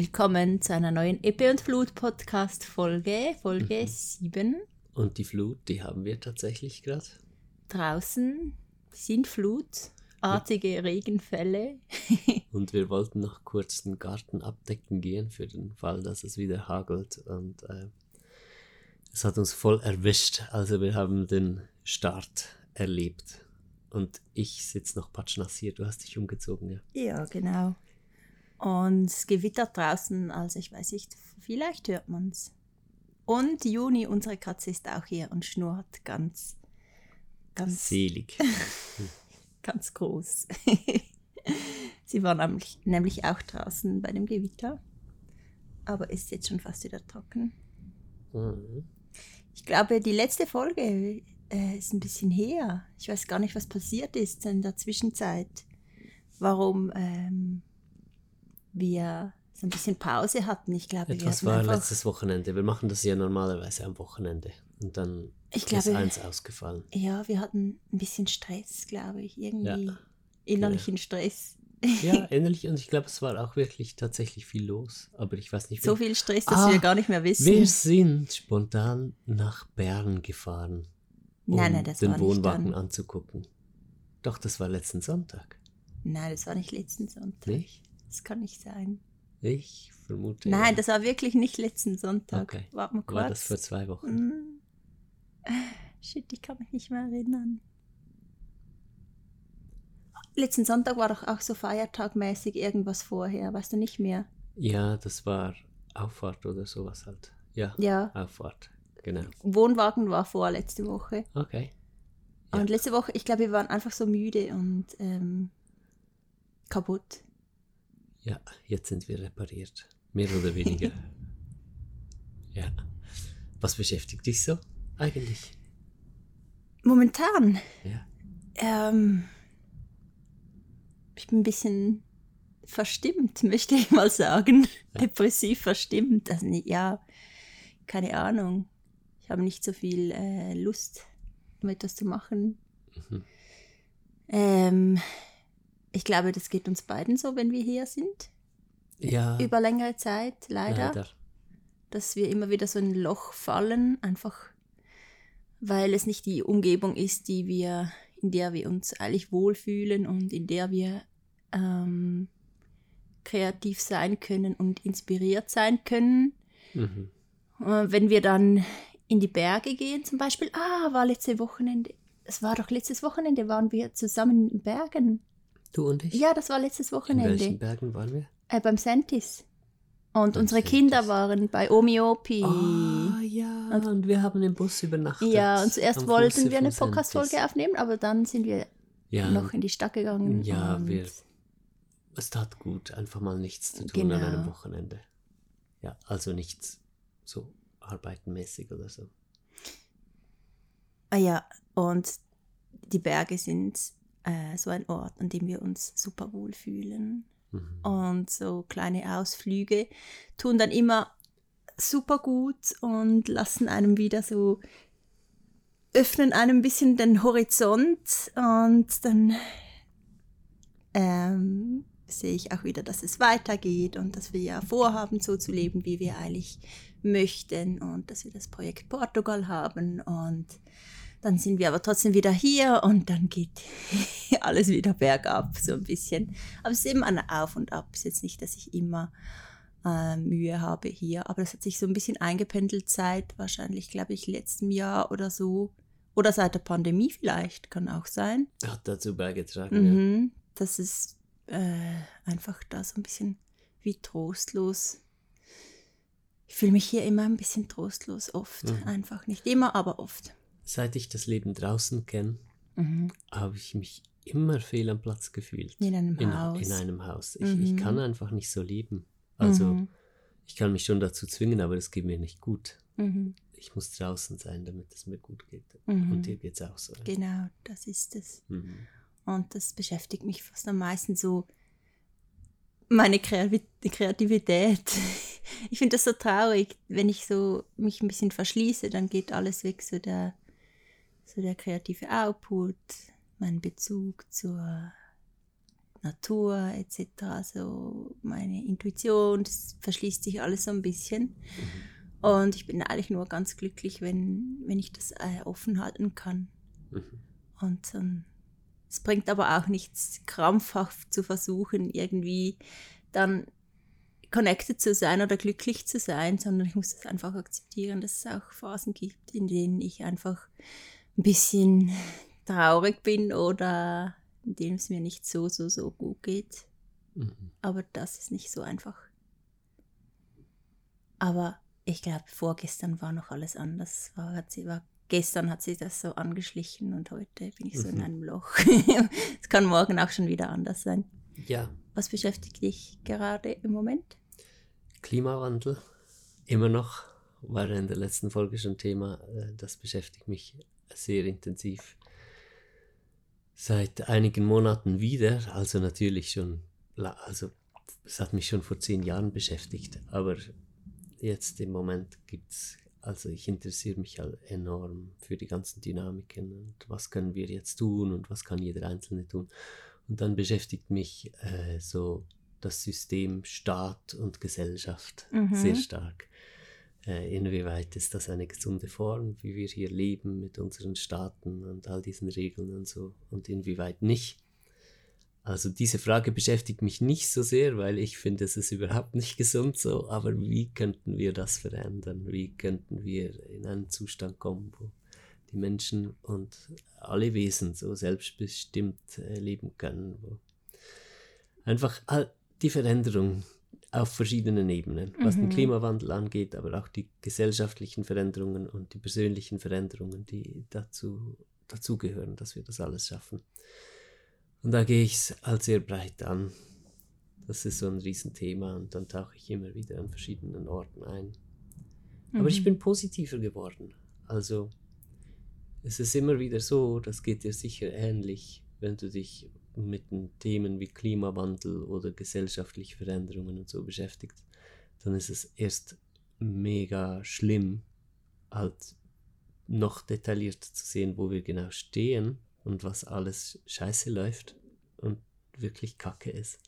Willkommen zu einer neuen Epe und Flut Podcast Folge, Folge Mhm. 7. Und die Flut, die haben wir tatsächlich gerade. Draußen sind flutartige Regenfälle. Und wir wollten noch kurz den Garten abdecken gehen für den Fall, dass es wieder hagelt. Und äh, es hat uns voll erwischt. Also wir haben den Start erlebt. Und ich sitze noch patschnass hier. Du hast dich umgezogen, ja. Ja, genau. Und es gewittert draußen, also ich weiß nicht, vielleicht hört man es. Und Juni, unsere Katze, ist auch hier und schnurrt ganz, ganz, Selig. ganz groß. Sie war nämlich, nämlich auch draußen bei dem Gewitter, aber ist jetzt schon fast wieder trocken. Mhm. Ich glaube, die letzte Folge äh, ist ein bisschen her. Ich weiß gar nicht, was passiert ist in der Zwischenzeit. Warum ähm, wir so ein bisschen Pause hatten. Ich glaube, wir Etwas hatten war letztes Wochenende. Wir machen das ja normalerweise am Wochenende. Und dann Ich ist glaube- eins ausgefallen. Ja, wir hatten ein bisschen Stress, glaube ich. Irgendwie Ja. Genau. innerlichen Stress. Ja, ähnlich. Und ich glaube, es war auch wirklich tatsächlich viel los. Aber ich weiß nicht, So wie- viel Stress, dass Ah, wir gar nicht mehr wissen. Wir sind spontan nach Bern gefahren, um nein, nein, das den war nicht Wohnwagen anzugucken. Doch, das war letzten Sonntag, Nein, das war nicht letzten Sonntag. nicht? Das kann nicht sein. Ich vermute. Nein, ja. das war wirklich nicht letzten Sonntag. Okay. Warte mal kurz. war das vor zwei Wochen. Mm. Shit, ich kann mich nicht mehr erinnern. Letzten Sonntag war doch auch so feiertagmäßig irgendwas vorher, weißt du nicht mehr? Ja, das war Auffahrt oder sowas halt. Ja, Ja, Auffahrt, genau. Wohnwagen war vor letzte Woche. Okay. Ja. Und letzte Woche, ich glaube, wir waren einfach so müde und ähm, kaputt. Ja, jetzt sind wir repariert. Mehr oder weniger. ja. Was beschäftigt dich so eigentlich? Momentan, Ja. ähm, ich bin ein bisschen verstimmt, möchte ich mal sagen. Ja. Depressiv verstimmt. Also, nicht- ja, keine Ahnung. Ich habe nicht so viel äh, Lust, um etwas zu machen. Mhm. Ähm, ich glaube, das geht uns beiden so, wenn wir hier sind. Ja, Über längere Zeit, leider. leider. Dass wir immer wieder so in ein Loch fallen, einfach weil es nicht die Umgebung ist, die wir, in der wir uns eigentlich wohlfühlen und in der wir ähm, kreativ sein können und inspiriert sein können. Mhm. Äh, wenn wir dann in die Berge gehen, zum Beispiel, ah, war letzte Wochenende, es war doch letztes Wochenende, waren wir zusammen in den Bergen. Du und ich? Ja, das war letztes In Wochenende. welchen Bergen waren wir? Äh, beim Sentis. Und Beim unsere Sentis. Kinder waren bei Omiopi. Ah, ja. Und, wir haben im Bus übernachtet. Ja, und zuerst wollten Fuße wir eine Podcast-Folge aufnehmen, aber dann sind wir Ja, noch in die Stadt gegangen. ja und wir, es tat gut, einfach mal nichts zu tun an Genau. einem Wochenende. Ja, also nichts so arbeitenmäßig oder so. Ah ja, und die Berge sind äh, so ein Ort, an dem wir uns super wohl fühlen. Mhm. Und so kleine Ausflüge tun dann immer super gut und lassen einem wieder so, öffnen einem ein bisschen den Horizont und dann ähm, sehe ich auch wieder, dass es weitergeht und dass wir ja vorhaben, so zu leben, wie wir eigentlich möchten und dass wir das Projekt Portugal haben und dann sind wir aber trotzdem wieder hier und dann geht alles wieder bergab, so ein bisschen. Aber es ist eben ein Auf und Ab. Es ist jetzt nicht, dass ich immer äh, Mühe habe hier, aber das hat sich so ein bisschen eingependelt seit wahrscheinlich, glaube ich, letztem Jahr oder so. Oder seit der Pandemie vielleicht, kann auch sein. Hat dazu beigetragen, ja. Mhm. Das ist äh, einfach da so ein bisschen wie trostlos. Ich fühle mich hier immer ein bisschen trostlos, oft. Mhm. Einfach nicht immer, aber oft. Seit ich das Leben draußen kenne, Mhm. habe ich mich immer fehl am Platz gefühlt. In einem in, Haus. In einem Haus. Ich, ich Mhm. kann einfach nicht so leben. Also Mhm. ich kann mich schon dazu zwingen, aber das geht mir nicht gut. Mhm. Ich muss draußen sein, damit es mir gut geht. Mhm. Und dir geht es auch so. Genau, das ist es. Mhm. Und das beschäftigt mich fast am meisten so meine Kreativität. Ich finde das so traurig, wenn ich so mich ein bisschen verschließe, dann geht alles weg, so der, so der kreative Output, mein Bezug zur Natur etc. Also meine Intuition, das verschließt sich alles so ein bisschen. Mhm. Und ich bin eigentlich nur ganz glücklich, wenn, wenn ich das äh, offen halten kann. Mhm. Und ähm, es bringt aber auch nichts, krampfhaft zu versuchen, irgendwie dann connected zu sein oder glücklich zu sein, sondern ich muss das einfach akzeptieren, dass es auch Phasen gibt, in denen ich einfach ein bisschen traurig bin oder in denen es mir nicht so, so, so gut geht. Mhm. Aber das ist nicht so einfach. Aber ich glaube, vorgestern war noch alles anders. War, hat sie, war, gestern hat sich das so angeschlichen und heute bin ich so mhm. in einem Loch. Es kann morgen auch schon wieder anders sein. Ja. Was beschäftigt dich gerade im Moment? Klimawandel. Immer noch. War in der letzten Folge schon Thema. Äh, das beschäftigt mich sehr intensiv seit einigen Monaten wieder. Also natürlich schon, also es hat mich schon vor zehn Jahren beschäftigt, aber jetzt im Moment gibt es, also ich interessiere mich halt enorm für die ganzen Dynamiken und was können wir jetzt tun und was kann jeder Einzelne tun. Und dann beschäftigt mich äh, so das System Staat und Gesellschaft mhm. sehr stark. Äh, inwieweit ist das eine gesunde Form, wie wir hier leben mit unseren Staaten und all diesen Regeln und so und inwieweit nicht. Also diese Frage beschäftigt mich nicht so sehr, weil ich finde, es ist überhaupt nicht gesund so, aber wie könnten wir das verändern? Wie könnten wir in einen Zustand kommen, wo die Menschen und alle Wesen so selbstbestimmt äh, leben können, wo einfach die Veränderung auf verschiedenen Ebenen, was mhm. den Klimawandel angeht, aber auch die gesellschaftlichen Veränderungen und die persönlichen Veränderungen, die dazu dazugehören, dass wir das alles schaffen. Und da gehe ich es als sehr breit an. Das ist so ein Riesenthema und dann tauche ich immer wieder an verschiedenen Orten ein. Mhm. Aber ich mhm. bin positiver geworden. Also es ist immer wieder so, das geht dir sicher ähnlich, wenn du dich mit Themen wie Klimawandel oder gesellschaftliche Veränderungen und so beschäftigt, dann ist es erst mega schlimm, halt noch detailliert zu sehen, wo wir genau stehen und was alles scheiße läuft und wirklich kacke ist.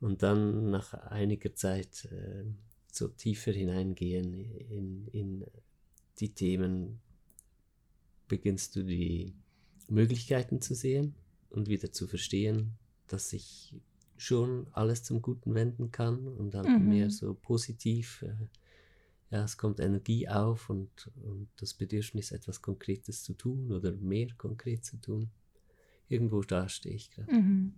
Und dann nach einiger Zeit äh, so tiefer hineingehen in, in die Themen, beginnst du die Möglichkeiten zu sehen und wieder zu verstehen, dass ich schon alles zum Guten wenden kann und halt mhm. mehr so positiv. Äh, ja, es kommt Energie auf und, und das Bedürfnis, etwas Konkretes zu tun oder mehr konkret zu tun. Irgendwo da stehe ich gerade. Mhm.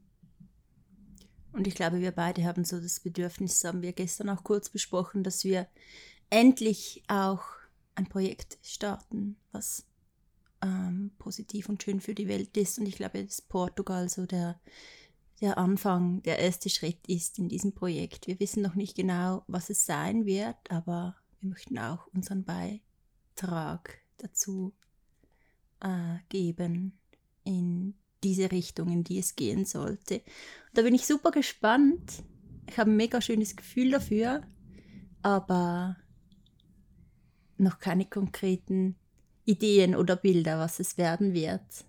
Und ich glaube, wir beide haben so das Bedürfnis, haben wir gestern auch kurz besprochen, dass wir endlich auch ein Projekt starten, was ähm, positiv und schön für die Welt ist. Und ich glaube, dass Portugal so der, der Anfang, der erste Schritt ist in diesem Projekt. Wir wissen noch nicht genau, was es sein wird, aber wir möchten auch unseren Beitrag dazu äh, geben in diese Richtung, in die es gehen sollte. Und da bin ich super gespannt. Ich habe ein mega schönes Gefühl dafür, aber noch keine konkreten Ideen oder Bilder, was es werden wird.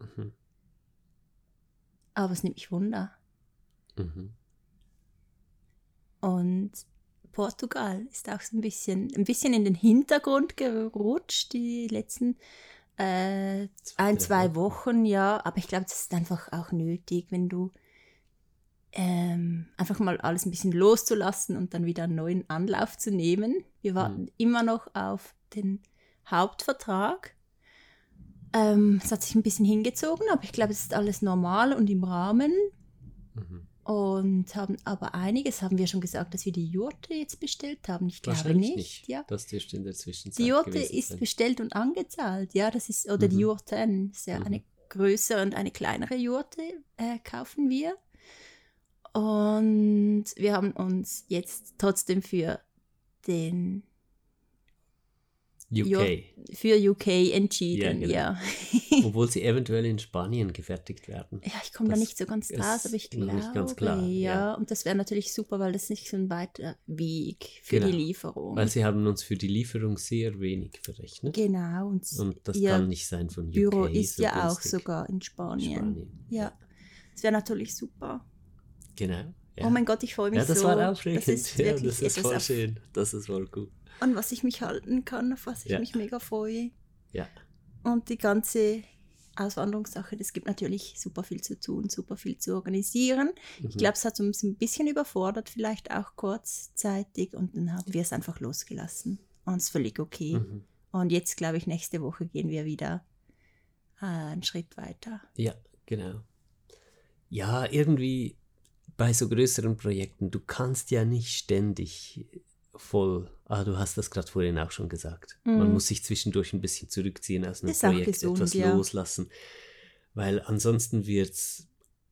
Mhm. Aber es nimmt mich Wunder. Mhm. Und Portugal ist auch so ein bisschen, ein bisschen in den Hintergrund gerutscht, die letzten äh, ein, zwei Wochen, ja. Aber ich glaube, das ist einfach auch nötig, wenn du ähm, einfach mal alles ein bisschen loszulassen und dann wieder einen neuen Anlauf zu nehmen. Wir warten mhm. immer noch auf den Hauptvertrag. Ähm, es hat sich ein bisschen hingezogen, aber ich glaube, es ist alles normal und im Rahmen. Mhm. Und haben aber einiges, haben wir schon gesagt, dass wir die Jurte jetzt bestellt haben. Ich glaube nicht. nicht. Ja. Das dürfte in der Zwischenzeit. Die Jurte ist sein. bestellt und angezahlt. Ja, das ist, oder mhm. die Jurten, ist ja mhm. eine größere und eine kleinere Jurte äh, kaufen wir. Und wir haben uns jetzt trotzdem für den UK. für UK entschieden, ja. Genau. ja. Obwohl sie eventuell in Spanien gefertigt werden. Ja, ich komme da nicht so ganz raus, aber ich glaube, nicht ganz klar, ja. ja. Und das wäre natürlich super, weil das nicht so ein weiter Weg für genau. die Lieferung. Weil sie haben uns für die Lieferung sehr wenig verrechnet. Genau. Und, und das kann nicht sein von UK. Büro ist so ja günstig. auch sogar in Spanien. Spanien. Ja. Das wäre natürlich super. Genau. Ja. Oh mein Gott, ich freue mich so. Ja, das so. war aufregend. Das ist ja, das ist voll schön. Das ist voll gut. An was ich mich halten kann, auf was ich Ja. mich mega freue. Ja. Und die ganze Auswanderungssache, das gibt natürlich super viel zu tun, super viel zu organisieren. Mhm. Ich glaube, es hat uns ein bisschen überfordert, vielleicht auch kurzzeitig. Und dann haben wir es einfach losgelassen. Und es ist völlig okay. Mhm. Und jetzt, glaube ich, nächste Woche gehen wir wieder äh, einen Schritt weiter. Ja, genau. Ja, irgendwie bei so größeren Projekten, du kannst ja nicht ständig voll, ah, du hast das gerade vorhin auch schon gesagt. Man Mhm. muss sich zwischendurch ein bisschen zurückziehen aus einem Ist Projekt, gesund, etwas ja. loslassen, weil ansonsten wird's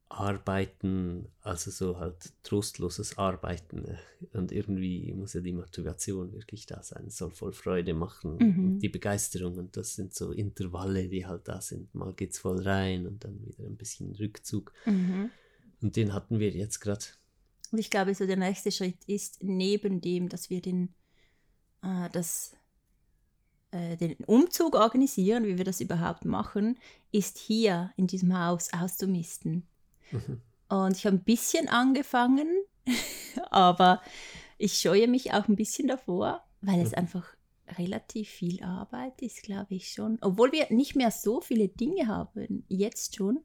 Arbeiten, also so halt trostloses Arbeiten äh, und irgendwie muss ja die Motivation wirklich da sein, es soll voll Freude machen, Mhm. die Begeisterung und das sind so Intervalle, die halt da sind. Mal geht's voll rein und dann wieder ein bisschen Rückzug und den hatten wir jetzt gerade. Und ich glaube, so der nächste Schritt ist, neben dem, dass wir den, äh, das, äh, den Umzug organisieren, wie wir das überhaupt machen, ist hier in diesem Haus auszumisten. Mhm. Und ich habe ein bisschen angefangen, aber ich scheue mich auch ein bisschen davor, weil es Mhm. einfach relativ viel Arbeit ist, glaube ich schon. Obwohl wir nicht mehr so viele Dinge haben, jetzt schon,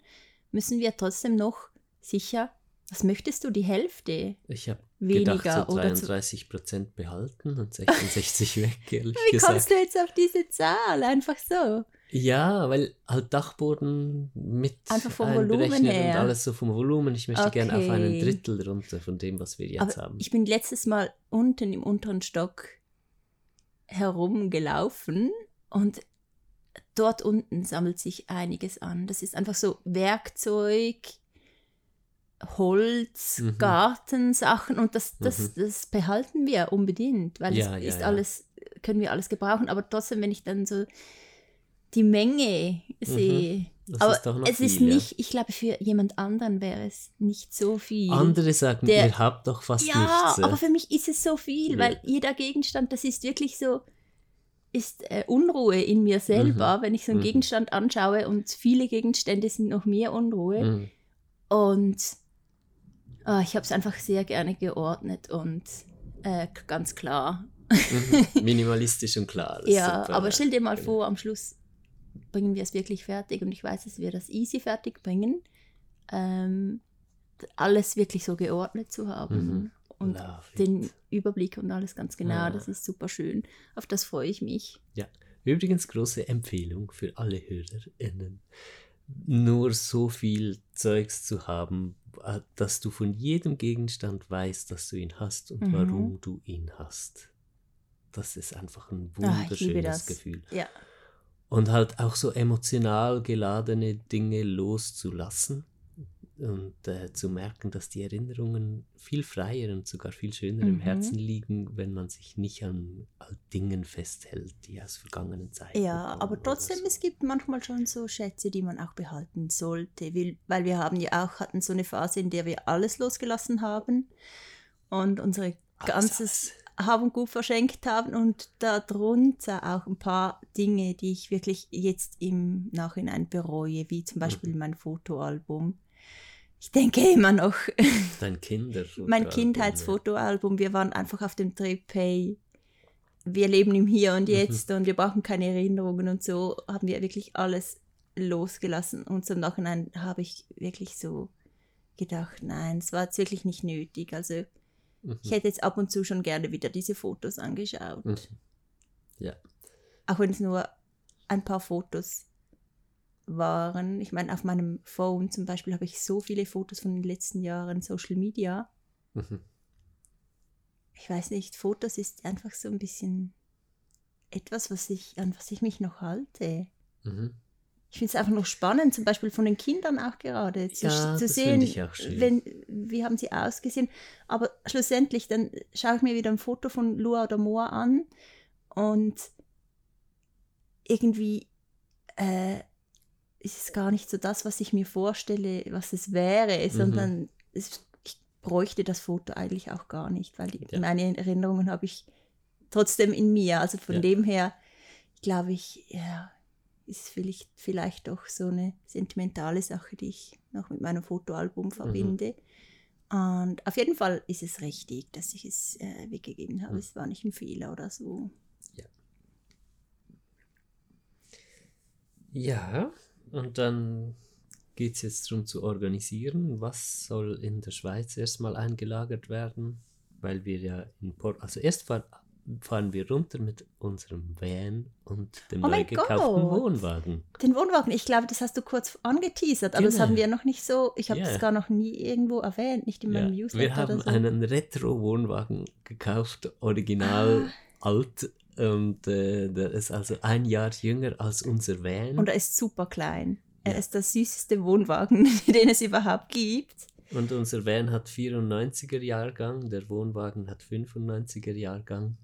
müssen wir trotzdem noch sicher, was möchtest du, die Hälfte? Ich habe Weniger gedacht, so oder zu- 33 Prozent behalten und 66 weg, ehrlich Wie gesagt. kommst du jetzt auf diese Zahl? Einfach so. Ja, weil halt Dachboden mit Einfach vom Volumen her. und alles so vom Volumen. Ich möchte gerne auf einen Okay. Drittel runter von dem, was wir jetzt Aber haben. ich bin letztes Mal unten im unteren Stock herumgelaufen und dort unten sammelt sich einiges an. Das ist einfach so Werkzeug, Holz, Mhm. Gartensachen und das, das, Mhm. das behalten wir unbedingt, weil Ja, es ja, ist ja. alles, können wir alles gebrauchen, aber trotzdem, wenn ich dann so die Menge sehe, Mhm. Das aber ist doch noch es ist viel, ja. nicht, ich glaube, für jemand anderen wäre es nicht so viel. Andere sagen, Der- ihr habt doch fast ja, nichts. äh. aber für mich ist es so viel, Ja. weil jeder Gegenstand, das ist wirklich so, ist äh, Unruhe in mir selber, wenn ich so einen Mhm. Gegenstand anschaue und viele Gegenstände sind noch mehr Unruhe. Mhm. Und ah, ich habe es einfach sehr gerne geordnet und äh, ganz klar. Mhm. Minimalistisch und klar. ja, super, aber ja. stell dir mal Genau. vor, am Schluss bringen wir es wirklich fertig und ich weiß, dass wir das easy fertig bringen. Ähm, alles wirklich so geordnet zu haben Mhm. und Love it. den Überblick und alles ganz genau. Ah. Das ist super schön. Auf das freue ich mich. Übrigens große Empfehlung für alle HörerInnen. Nur so viel Zeugs zu haben, dass du von jedem Gegenstand weißt, dass du ihn hast und Mhm. warum du ihn hast. Das ist einfach ein Ah, wunderschönes das. Gefühl. Ja. Und halt auch so emotional geladene Dinge loszulassen und äh, zu merken, dass die Erinnerungen viel freier und sogar viel schöner im Mhm. Herzen liegen, wenn man sich nicht an, Dingen festhält, die aus vergangenen Zeiten Ja, aber trotzdem, so. es gibt manchmal schon so Schätze, die man auch behalten sollte, weil, wir haben ja auch hatten so eine Phase, in der wir alles losgelassen haben und unsere ganzes Hab und Gut verschenkt haben und darunter auch ein paar Dinge, die ich wirklich jetzt im Nachhinein bereue, wie zum Beispiel Mhm. mein Fotoalbum. Ich denke immer noch, Dein Kinder. mein Kindheitsfotoalbum, wir waren einfach auf dem Trip, hey, wir leben im Hier und Mhm. Jetzt und wir brauchen keine Erinnerungen und so haben wir wirklich alles losgelassen. Und im Nachhinein habe ich wirklich so gedacht, nein, es war jetzt wirklich nicht nötig. Also Mhm. ich hätte jetzt ab und zu schon gerne wieder diese Fotos angeschaut. Mhm. Ja. Auch wenn es nur ein paar Fotos waren. Ich meine, auf meinem Phone zum Beispiel habe ich so viele Fotos von den letzten Jahren Social Media. Mhm. ich weiß nicht, Fotos ist einfach so ein bisschen etwas, was ich, an was ich mich noch halte. Mhm. Ich finde es einfach noch spannend, zum Beispiel von den Kindern auch gerade zu, Ja, zu sehen, finde ich auch schön. wenn, wie haben sie ausgesehen. Aber schlussendlich, dann schaue ich mir wieder ein Foto von Lua oder Moa an und irgendwie äh, ist es gar nicht so das, was ich mir vorstelle, was es wäre, Mhm. sondern es, ich bräuchte das Foto eigentlich auch gar nicht, weil die, Ja. meine Erinnerungen habe ich trotzdem in mir. Also von Ja. dem her, glaube ich, ja, ist vielleicht, vielleicht doch so eine sentimentale Sache, die ich noch mit meinem Fotoalbum verbinde. Und auf jeden Fall ist es richtig, dass ich es äh, weggegeben habe. Mhm. Es war nicht ein Fehler oder so. Ja, und dann geht es jetzt darum zu organisieren, was soll in der Schweiz erstmal eingelagert werden, weil wir ja in Port, also erst fahr, fahren wir runter mit unserem Van und dem Oh neu gekauften Gott. Wohnwagen. Den Wohnwagen, ich glaube, das hast du kurz angeteasert, aber das Genau. haben wir noch nicht so, ich habe Ja. das gar noch nie irgendwo erwähnt, nicht in Ja, meinem Newsletter wir haben so. einen Retro-Wohnwagen gekauft, original Ah. alt. Und äh, der ist also ein Jahr jünger als unser Van. Und er ist super klein. Er Ja. ist der süßeste Wohnwagen, den es überhaupt gibt. Und unser Van hat 94er Jahrgang, der Wohnwagen hat 95er Jahrgang.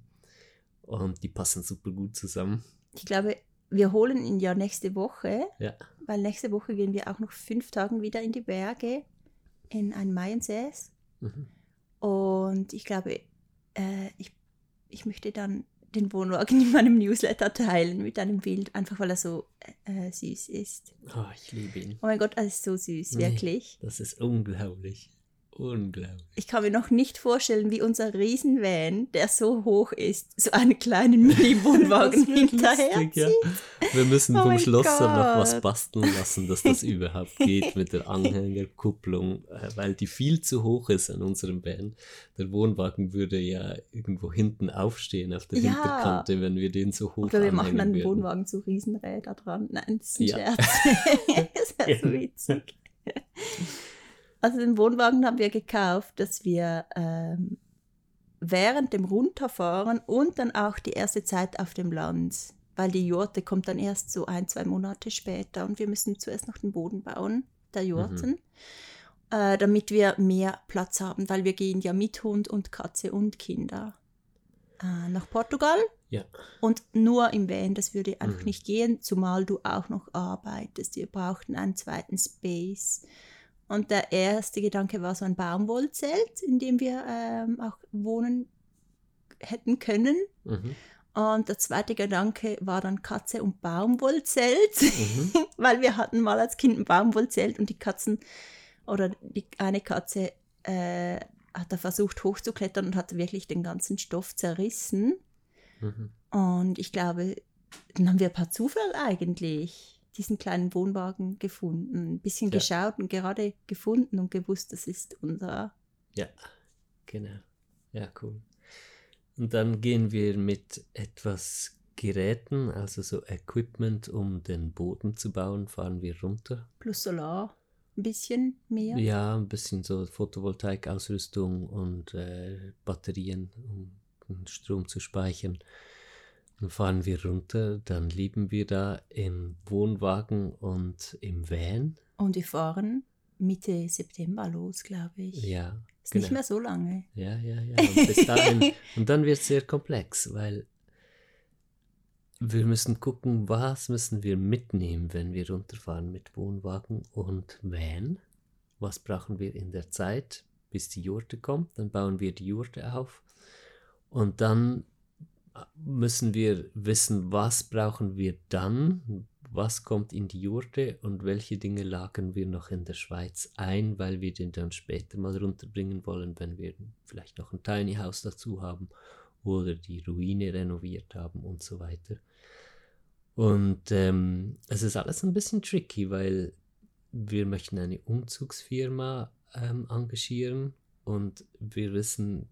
Und die passen super gut zusammen. Ich glaube, wir holen ihn ja nächste Woche, Ja. weil nächste Woche gehen wir auch noch fünf Tagen wieder in die Berge, in ein Maiensäß. Mhm. Und ich glaube, äh, ich, ich möchte dann den Wohnwagen in meinem Newsletter teilen mit einem Bild, einfach weil er so äh, süß ist. Oh, ich liebe ihn. Oh mein Gott, er ist so süß, Nee. wirklich. Das ist unglaublich. Unglaublich. Ich kann mir noch nicht vorstellen, wie unser Riesenvan, der so hoch ist, so einen kleinen Mini-Wohnwagen hinterher lustig, ja. Wir müssen Oh vom Schlosser noch was Gott. basteln lassen, dass das überhaupt geht mit der Anhängerkupplung, äh, weil die viel zu hoch ist an unserem Van. Der Wohnwagen würde ja irgendwo hinten aufstehen auf der Ja. Hinterkante, wenn wir den so hoch Oder wir machen einen würden. Wohnwagen zu Riesenräder dran. Nein, das ist ein Ja. Scherz. das wäre so witzig. Also den Wohnwagen haben wir gekauft, dass wir ähm, während dem Runterfahren und dann auch die erste Zeit auf dem Land, weil die Jurte kommt dann erst so ein, zwei Monate später und wir müssen zuerst noch den Boden bauen, der Jurten, äh, damit wir mehr Platz haben, weil wir gehen ja mit Hund und Katze und Kinder äh, nach Portugal Ja. und nur im Van, das würde einfach Mhm. nicht gehen, zumal du auch noch arbeitest. Wir brauchten einen zweiten Space. Und der erste Gedanke war so ein Baumwollzelt, in dem wir ähm, auch wohnen hätten können. Mhm. Und der zweite Gedanke war dann Katze und Baumwollzelt, Mhm. weil wir hatten mal als Kind ein Baumwollzelt und die Katzen oder die eine Katze äh, hat da versucht hochzuklettern und hat wirklich den ganzen Stoff zerrissen. Mhm. Und ich glaube, dann haben wir per Zufall eigentlich diesen kleinen Wohnwagen gefunden, ein bisschen Ja. geschaut und gerade gefunden und gewusst, das ist unser. Ja, genau. Ja, cool. Und dann gehen wir mit etwas Geräten, also so Equipment, um den Boden zu bauen, fahren wir runter. Plus Solar, ein bisschen mehr. Ja, ein bisschen so Photovoltaikausrüstung und äh, Batterien, um Strom zu speichern. Dann fahren wir runter, dann leben wir da im Wohnwagen und im Van. Und wir fahren Mitte September los, glaube ich. Ja, Ist genau. nicht mehr so lange. Ja, ja, ja. Und bis dahin. und dann wird es sehr komplex, weil wir müssen gucken, was müssen wir mitnehmen, wenn wir runterfahren mit Wohnwagen und Van. Was brauchen wir in der Zeit, bis die Jurte kommt? Dann bauen wir die Jurte auf. Und dann müssen wir wissen, was brauchen wir dann, was kommt in die Jurte und welche Dinge lagern wir noch in der Schweiz ein, weil wir den dann später mal runterbringen wollen, wenn wir vielleicht noch ein Tiny House dazu haben oder die Ruine renoviert haben und so weiter. Und ähm, es ist alles ein bisschen tricky, weil wir möchten eine Umzugsfirma ähm, engagieren und wir wissen,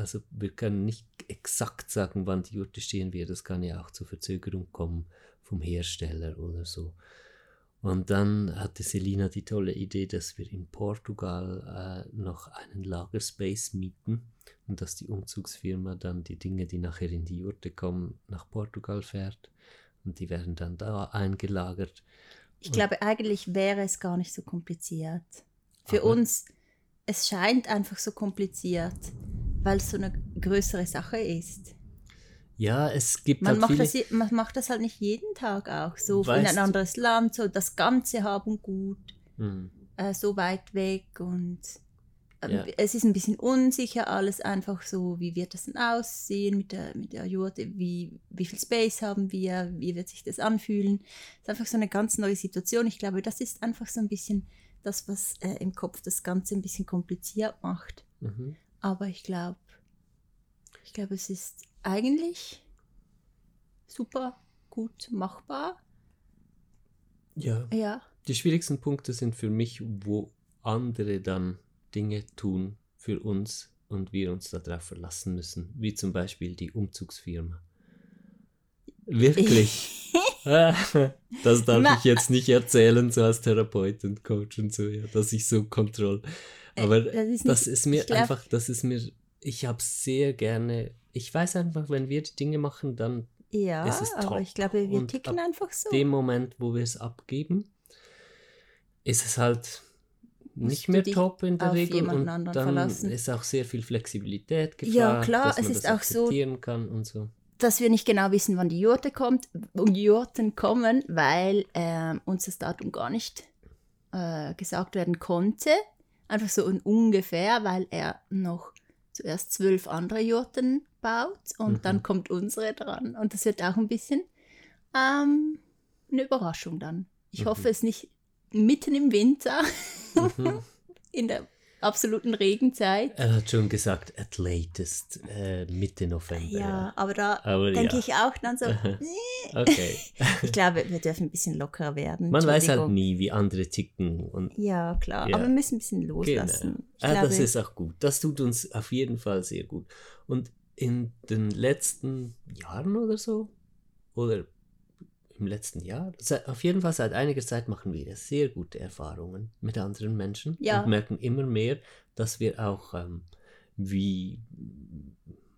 also wir können nicht exakt sagen, wann die Jurte stehen wird. Es kann ja auch zur Verzögerung kommen vom Hersteller oder so. Und dann hatte Selina die tolle Idee, dass wir in Portugal äh, noch einen Lagerspace mieten und dass die Umzugsfirma dann die Dinge, die nachher in die Jurte kommen, nach Portugal fährt und die werden dann da eingelagert. Ich glaube, eigentlich wäre es gar nicht so kompliziert. Für uns, es scheint einfach so kompliziert, weil es so eine größere Sache ist. Ja, es gibt Man halt macht, viele... das, man macht das halt nicht jeden Tag auch so in ein anderes Land, so das Ganze haben gut, Hm. äh, so weit weg und ähm, Ja. es ist ein bisschen unsicher alles einfach so, wie wird das denn aussehen mit der, mit der Jurte, wie, wie viel Space haben wir, wie wird sich das anfühlen. Es ist einfach so eine ganz neue Situation. Ich glaube, das ist einfach so ein bisschen das, was äh, im Kopf das Ganze ein bisschen kompliziert macht. Mhm. Aber ich glaube, ich glaube, es ist eigentlich super gut machbar. Ja. Ja. Die schwierigsten Punkte sind für mich, wo andere dann Dinge tun für uns und wir uns darauf verlassen müssen, wie zum Beispiel die Umzugsfirma. Wirklich. das darf Na. ich jetzt nicht erzählen, so als Therapeut und Coach und so, ja, dass ich so Kontroll. Aber Äh, das ist das nicht- ist mir glaub- einfach, das ist mir, ich habe sehr gerne, ich weiß einfach, wenn wir die Dinge machen, dann Ja, Es ist aber top. ich glaube, wir Und ticken ab einfach so. dem Moment, wo wir es abgeben, ist es halt nicht mehr top in der Regel und dann verlassen. ist auch sehr viel Flexibilität gefragt, Ja, klar, dass man es ist das auch so- akzeptieren kann und so. dass wir nicht genau wissen, wann die Jurte kommt, die Jurten kommen, weil ähm, uns das Datum gar nicht äh, gesagt werden konnte. Einfach so un ungefähr, weil er noch zuerst zwölf andere Jurten baut und Mhm. dann kommt unsere dran. Und das wird auch ein bisschen ähm, eine Überraschung dann. Ich Mhm. hoffe, es nicht mitten im Winter, Mhm. in der absoluten Regenzeit. Er hat schon gesagt, at latest äh, Mitte November. Ja, aber da Aber denke ja. ich auch dann so. Okay. Ich glaube, wir dürfen ein bisschen lockerer werden. Man weiß halt nie, wie andere ticken und Ja, klar. Ja. Aber wir müssen ein bisschen Genau. loslassen. Ich Ah, glaube, das ist auch gut. Das tut uns auf jeden Fall sehr gut. Und in den letzten Jahren oder so, oder im letzten Jahr, auf jeden Fall seit einiger Zeit machen wir sehr gute Erfahrungen mit anderen Menschen Ja. und merken immer mehr, dass wir auch ähm, wie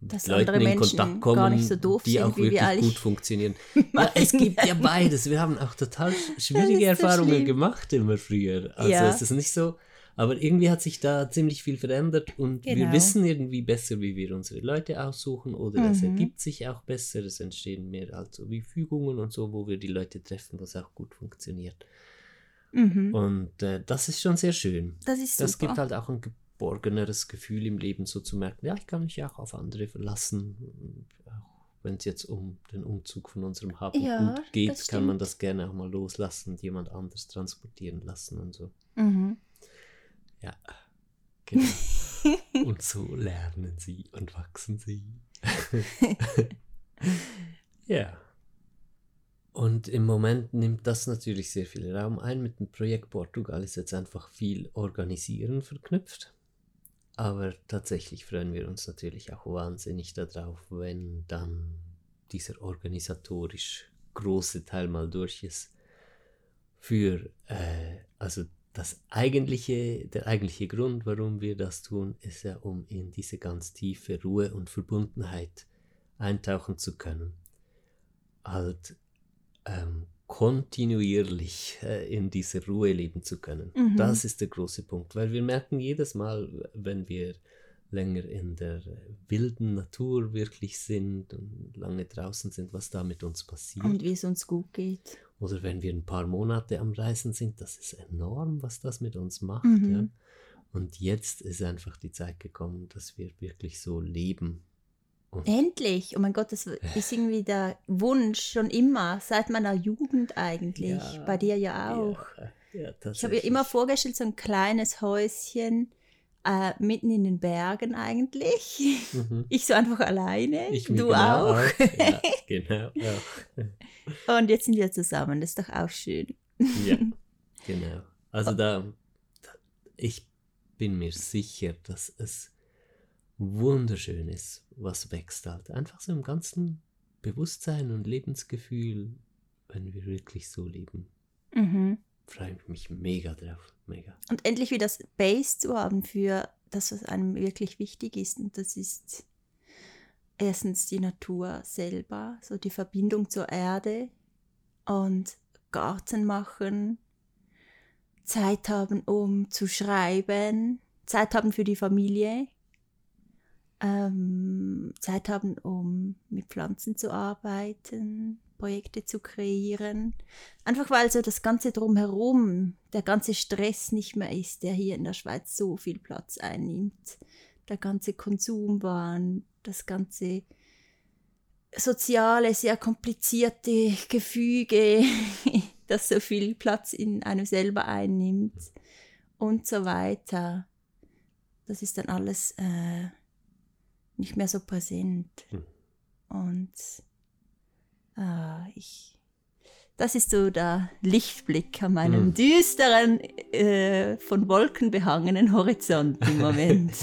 Dass Leuten andere in Kontakt kommen, gar nicht so doof die sind, auch wirklich gut funktionieren. Ja, es gibt ja beides. Wir haben auch total schwierige so Erfahrungen schlimm. gemacht immer früher. Also Ja. es ist nicht so, aber irgendwie hat sich da ziemlich viel verändert und wir Genau. wissen irgendwie besser, wie wir unsere Leute aussuchen oder es Mhm. ergibt sich auch besser, es entstehen mehr also wie Fügungen und so, wo wir die Leute treffen, was auch gut funktioniert. mhm. Und äh, das ist schon sehr schön. das ist super. Das gibt halt auch ein geborgeneres Gefühl im Leben, so zu merken, ja, ich kann mich auch auf andere verlassen. Auch wenn es jetzt um den Umzug von unserem Hab und Ja, Gut geht, kann man das gerne auch mal loslassen und jemand anders transportieren lassen und so. mhm. Ja, genau. und so lernen sie und wachsen sie. ja. Und im Moment nimmt das natürlich sehr viel Raum ein. Mit dem Projekt Portugal ist jetzt einfach viel Organisieren verknüpft. Aber tatsächlich freuen wir uns natürlich auch wahnsinnig darauf, wenn dann dieser organisatorisch große Teil mal durch ist. Für, äh, also das eigentliche, der eigentliche Grund, warum wir das tun, ist ja, um in diese ganz tiefe Ruhe und Verbundenheit eintauchen zu können. Halt ähm, kontinuierlich äh, in dieser Ruhe leben zu können. Mhm. Das ist der große Punkt, weil wir merken jedes Mal, wenn wir länger in der wilden Natur wirklich sind und lange draußen sind, was da mit uns passiert. Und wie es uns gut geht. Oder wenn wir ein paar Monate am Reisen sind, das ist enorm, was das mit uns macht. Mhm. Ja? Und jetzt ist einfach die Zeit gekommen, dass wir wirklich so leben. Und Endlich! Oh mein Gott, das ist irgendwie der Wunsch schon immer, seit meiner Jugend eigentlich. Ja, Bei dir ja auch. Ja, Ich habe mir immer vorgestellt, so ein kleines Häuschen äh, mitten in den Bergen eigentlich. Mhm. Ich so einfach alleine, Ich du genau auch. Ja, genau. Auch. Und jetzt sind wir zusammen, das ist doch auch schön. Ja, genau. Also da, da, ich bin mir sicher, dass es wunderschön ist, was wächst halt. Einfach so im ganzen Bewusstsein und Lebensgefühl, wenn wir wirklich so leben. Mhm. Freue ich mich mega drauf. Mega. Und endlich wieder das Base zu haben für das, was einem wirklich wichtig ist. Und das ist erstens die Natur selber, so die Verbindung zur Erde und Garten machen, Zeit haben, um zu schreiben, Zeit haben für die Familie, ähm, Zeit haben, um mit Pflanzen zu arbeiten, Projekte zu kreieren. Einfach weil so das Ganze drumherum, der ganze Stress nicht mehr ist, der hier in der Schweiz so viel Platz einnimmt. Der ganze Konsumwahn, das ganze soziale, sehr komplizierte Gefüge, das so viel Platz in einem selber einnimmt und so weiter. Das ist dann alles äh, nicht mehr so präsent. Hm. Und äh, ich, das ist so der Lichtblick an meinem hm. düsteren, äh, von Wolken behangenen Horizont im Moment.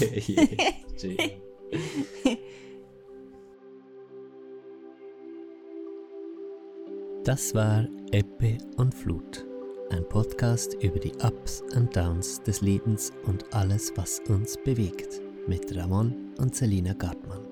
Das war Ebbe und Flut, ein Podcast über die Ups und Downs des Lebens und alles, was uns bewegt, mit Ramon und Selina Gartmann.